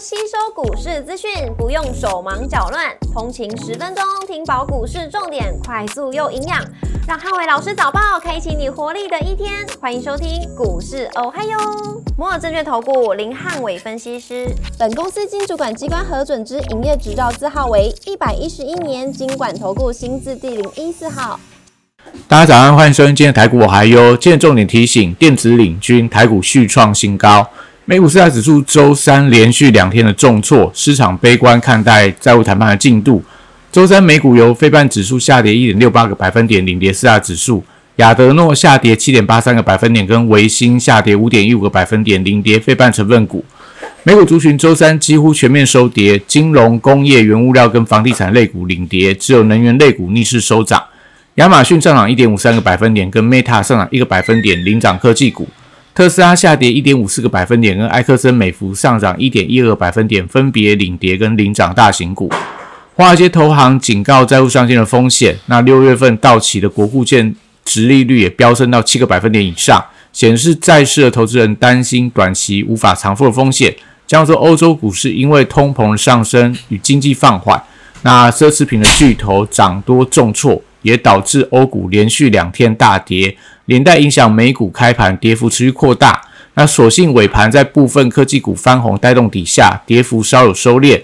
吸收股市资讯不用手忙脚乱，通勤十分钟听饱股市重点，快速又营养，让汉伟老师早报开启你活力的一天。欢迎收听股市哦嗨哟，摩尔证券投顾林汉伟分析师，本公司经主管机关核准之营业执照字号为一百一十一年经管投顾新字第零一四号。大家早上，欢迎收听今天的台股我还优。今天重点提醒：电子领军，台股续创新高。美股四大指数周三连续两天的重挫，市场悲观看待债务谈判的进度。周三美股由非半指数下跌一点六八个百分点领跌四大指数，亚德诺下跌七点八三个百分点，跟维新下跌五点一五个百分点领跌非半成分股。美股族群周三几乎全面收跌，金融、工业、原物料跟房地产类股领跌，只有能源类股逆势收涨。亚马逊上涨一点五三个百分点，跟 Meta 上涨一个百分点领涨科技股。特斯拉下跌一点五四个百分点，跟埃克森美孚上涨一点一二百分点，分别领跌跟领涨大型股。华尔街投行警告债务上限的风险。那六月份到期的国库券值利率也飙升到七个百分点以上，显示债市的投资人担心短期无法偿付的风险。加说欧洲股市因为通膨上升与经济放缓，那奢侈品的巨头涨多重挫，也导致欧股连续两天大跌。连带影响美股开盘跌幅持续扩大，那所幸尾盘在部分科技股翻红带动底下，跌幅稍有收敛。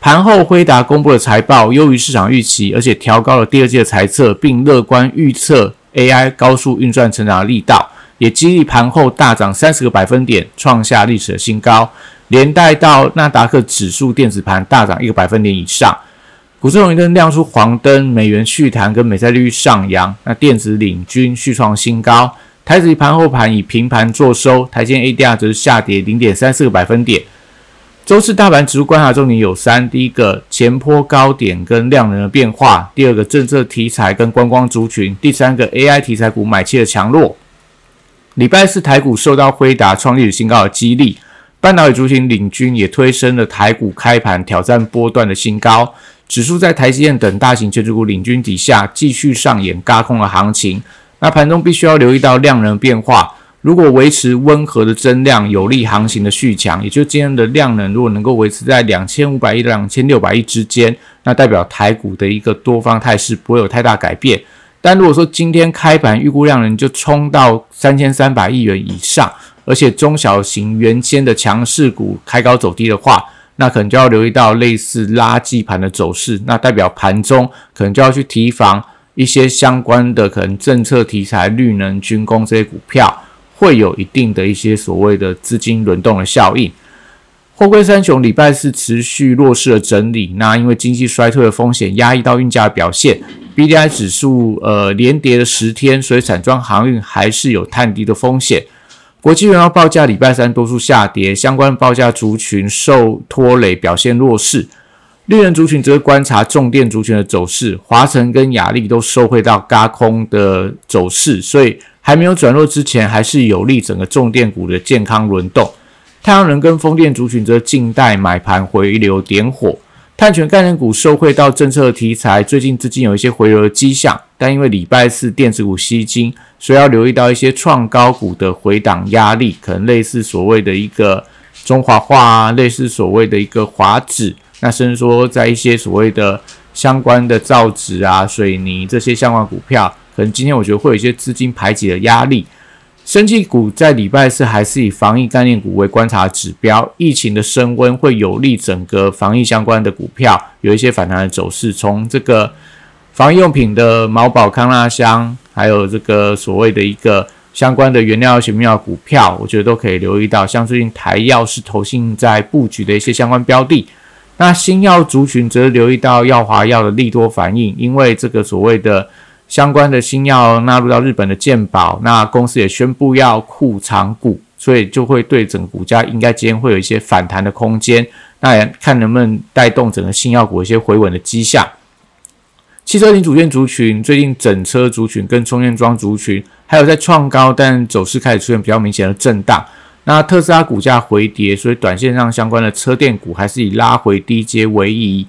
盘后辉达公布了财报，优于市场预期，而且调高了第二季的财测，并乐观预测 AI 高速运算成长的力道，也激励盘后大涨三十个百分点，创下历史的新高。连带到纳达克指数电子盘大涨一个百分点以上。股市红绿灯亮出黄灯，美元续弹跟美债利率上扬，那电子领军续创新高。台指盘后盘以平盘作收，台积 ADR 则是下跌零点三四个百分点。周四大盘指数观察重点有三：第一个前坡高点跟量能的变化；第二个政策题材跟观光族群；第三个 AI 题材股买气的强弱。礼拜四台股受到辉达创历史新高的激励，半导体族群领军也推升了台股开盘挑战波段的新高。指数在台积电等大型全职股领军底下，继续上演轧空的行情。那盘中必须要留意到量能变化，如果维持温和的增量，有利行情的续强。也就是今天的量能，如果能够维持在两千五百亿到两千六百亿之间，那代表台股的一个多方态势不会有太大改变。但如果说今天开盘预估量能就冲到三千三百亿元以上，而且中小型原先的强势股开高走低的话，那可能就要留意到类似垃圾盘的走势，那代表盘中可能就要去提防一些相关的可能政策题材、绿能、军工这些股票，会有一定的一些所谓的资金轮动的效应。货柜三雄礼拜四持续弱势的整理，那因为经济衰退的风险压抑到运价的表现，B D I 指数呃连跌了十天，所以散装航运还是有探低的风险。国际原油报价礼拜三多数下跌，相关报价族群受拖累，表现弱势。绿人族群则观察重电族群的走势，华晨跟雅力都收回到嘎空的走势，所以还没有转弱之前，还是有利整个重电股的健康轮动。太阳能跟风电族群则静待买盘回流点火。碳权概念股受惠到政策题材，最近资金有一些回流的迹象，但因为礼拜四电子股吸金，所以要留意到一些创高股的回档压力，可能类似所谓的一个中华化啊，类似所谓的一个华指，那甚至说在一些所谓的相关的造纸啊、水泥这些相关股票，可能今天我觉得会有一些资金排挤的压力。生技股在礼拜四还是以防疫概念股为观察指标，疫情的升温会有利整个防疫相关的股票有一些反弹的走势。从这个防疫用品的毛宝康纳香，还有这个所谓的一个相关的原料型药股票，我觉得都可以留意到。像最近台药是投信在布局的一些相关标的，那新药族群则留意到药华药的利多反应，因为这个所谓的。相关的新药纳入到日本的健保，那公司也宣布要库藏股，所以就会对整个股价应该今天会有一些反弹的空间。那也看能不能带动整个新药股一些回稳的迹象。汽车零组件族群最近整车族群跟充电桩族群还有在创高，但走势开始出现比较明显的震荡。那特斯拉股价回跌，所以短线上相关的车电股还是以拉回低阶为宜。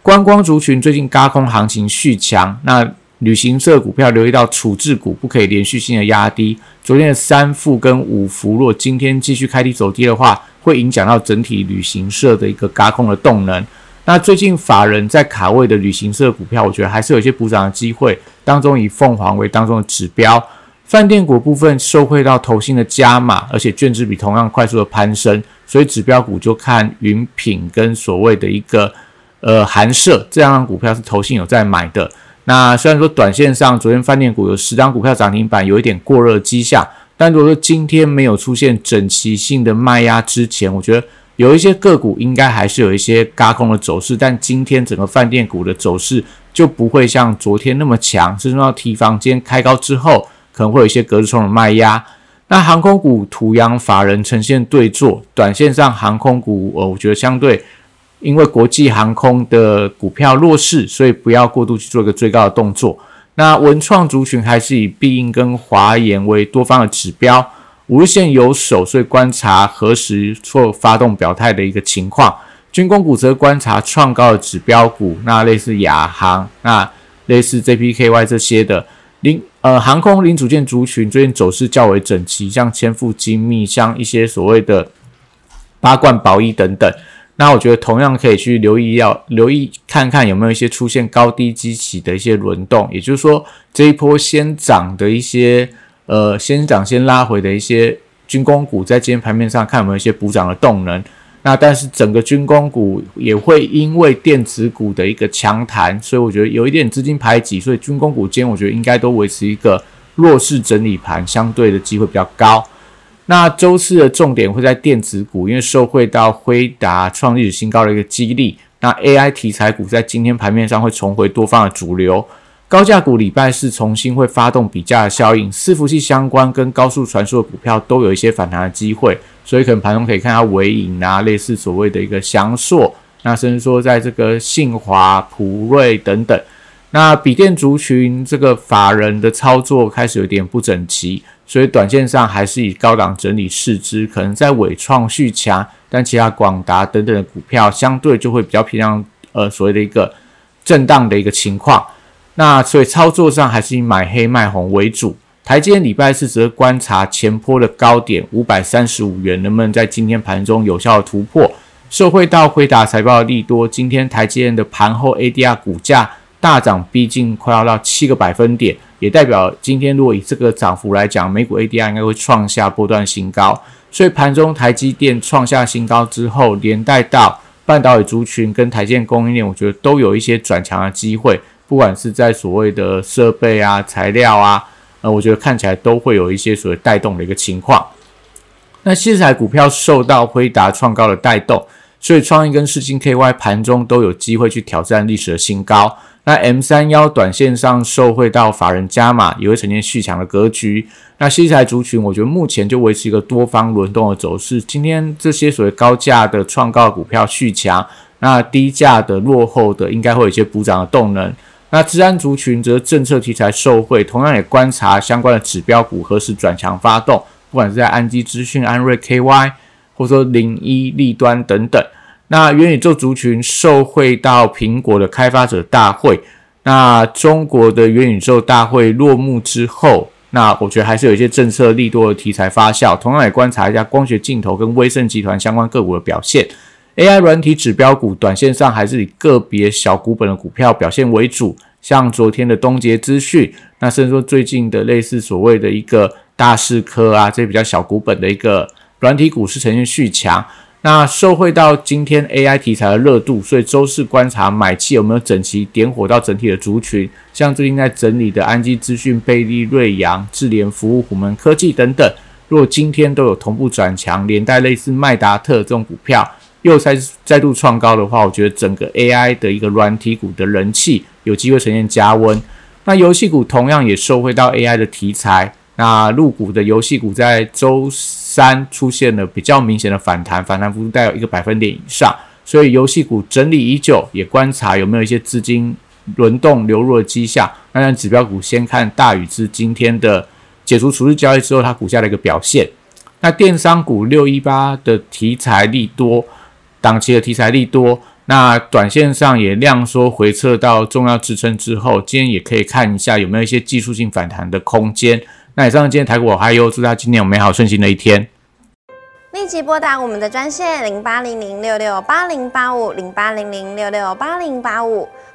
观光族群最近高空行情续强，那。旅行社股票留意到处置股不可以连续性的压低。昨天的三富跟五福，若今天继续开低走低的话，会影响到整体旅行社的一个轧空的动能。那最近法人在卡位的旅行社股票，我觉得还是有一些补涨的机会。当中以凤凰为当中的指标，饭店股部分受惠到投信的加码，而且券值比同样快速的攀升，所以指标股就看云品跟所谓的一个呃韩社这样的股票是投信有在买的。那虽然说短线上昨天饭店股有十张股票涨停板，有一点过热迹象。但如果说今天没有出现整齐性的卖压之前，我觉得有一些个股应该还是有一些嘎空的走势。但今天整个饭店股的走势就不会像昨天那么强，甚至到提防今天开高之后，可能会有一些隔日冲的卖压。那航空股土洋法人呈现对坐，短线上航空股，呃，我觉得相对因为国际航空的股票弱势，所以不要过度去做一个追高的动作。那文创族群还是以必应跟华研为多方的指标，五日线有守，所以观察何时做发动表态的一个情况。军工股则观察创高的指标股，那类似亚航，那类似 JPKY 这些的零呃航空零组件族群，最近走势较为整齐，像千富精密，像一些所谓的八冠宝一等等。那我觉得同样可以去留意，要留意看看有没有一些出现高低基起的一些轮动，也就是说这一波先涨的一些呃先涨先拉回的一些军工股，在今天盘面上看有没有一些补涨的动能。那但是整个军工股也会因为电子股的一个强弹，所以我觉得有一点资金排挤，所以军工股今天我觉得应该都维持一个弱势整理盘，相对的机会比较高。那周四的重点会在电子股，因为受惠到辉达创历史新高的一个激励。那 AI 题材股在今天盘面上会重回多方的主流，高价股礼拜四重新会发动比价的效应，伺服器相关跟高速传输的股票都有一些反弹的机会，所以可能盘中可以看到尾影啊，类似所谓的一个翔硕，那甚至说在这个信华、普瑞等等。那笔电族群这个法人的操作开始有点不整齐，所以短线上还是以高档整理市值，可能在伟创续强，但其他广达等等的股票相对就会比较偏向呃所谓的一个震荡的一个情况。那所以操作上还是以买黑卖红为主。台积电礼拜四则观察前坡的高点五百三十五元能不能在今天盘中有效的突破。受惠到辉达财报的利多，今天台积电的盘后 ADR 股价。大涨逼近快要到七个百分点，也代表今天如果以这个涨幅来讲，美股 ADR 应该会创下波段新高。所以盘中台积电创下新高之后，连带到半导体族群跟台积电供应链，我觉得都有一些转强的机会。不管是在所谓的设备啊、材料啊，呃，我觉得看起来都会有一些所谓带动的一个情况。那新材股票受到辉达创高的带动，所以创意跟世金 KY 盘中都有机会去挑战历史的新高。那 M 三幺短线上受惠到法人加码，也会呈现续强的格局。那西材族群，我觉得目前就维持一个多方轮动的走势。今天这些所谓高价的创高股票续强，那低价的落后的应该会有一些补涨的动能。那治安族群则政策题材受惠，同样也观察相关的指标股何时转强发动，不管是在安基资讯、安瑞 KY，或者说零一立端等等。那元宇宙族群受惠到苹果的开发者大会，那中国的元宇宙大会落幕之后，那我觉得还是有一些政策利多的题材发酵。同样也观察一下光学镜头跟威盛集团相关个股的表现。AI 软体指标股短线上还是以个别小股本的股票表现为主，像昨天的东杰资讯，那甚至说最近的类似所谓的一个大势科啊，这些比较小股本的一个软体股是呈现续强。那受惠到今天 AI 题材的热度，所以周四观察买气有没有整齐点火到整体的族群，像最近在整理的安基资讯、贝利、瑞阳、智联服务、虎门科技等等，如果今天都有同步转强，连带类似麦达特这种股票又再再度创高的话，我觉得整个 AI 的一个软体股的人气有机会呈现加温。那游戏股同样也受惠到 AI 的题材，那入股的游戏股在周。三出现了比较明显的反弹，反弹幅度带有一个百分点以上，所以游戏股整理已久，也观察有没有一些资金轮动流入的迹象。那让指标股先看大禹之今天的解除处置交易之后，它股价的一个表现。那电商股六一八的题材利多，档期的题材利多，那短线上也量缩回撤到重要支撑之后，今天也可以看一下有没有一些技术性反弹的空间。那以上今天台股嗨哟祝大家今天有美好顺心的一天。立即拨打我们的专线零八零零六六八零八五零八零零六六八零八五。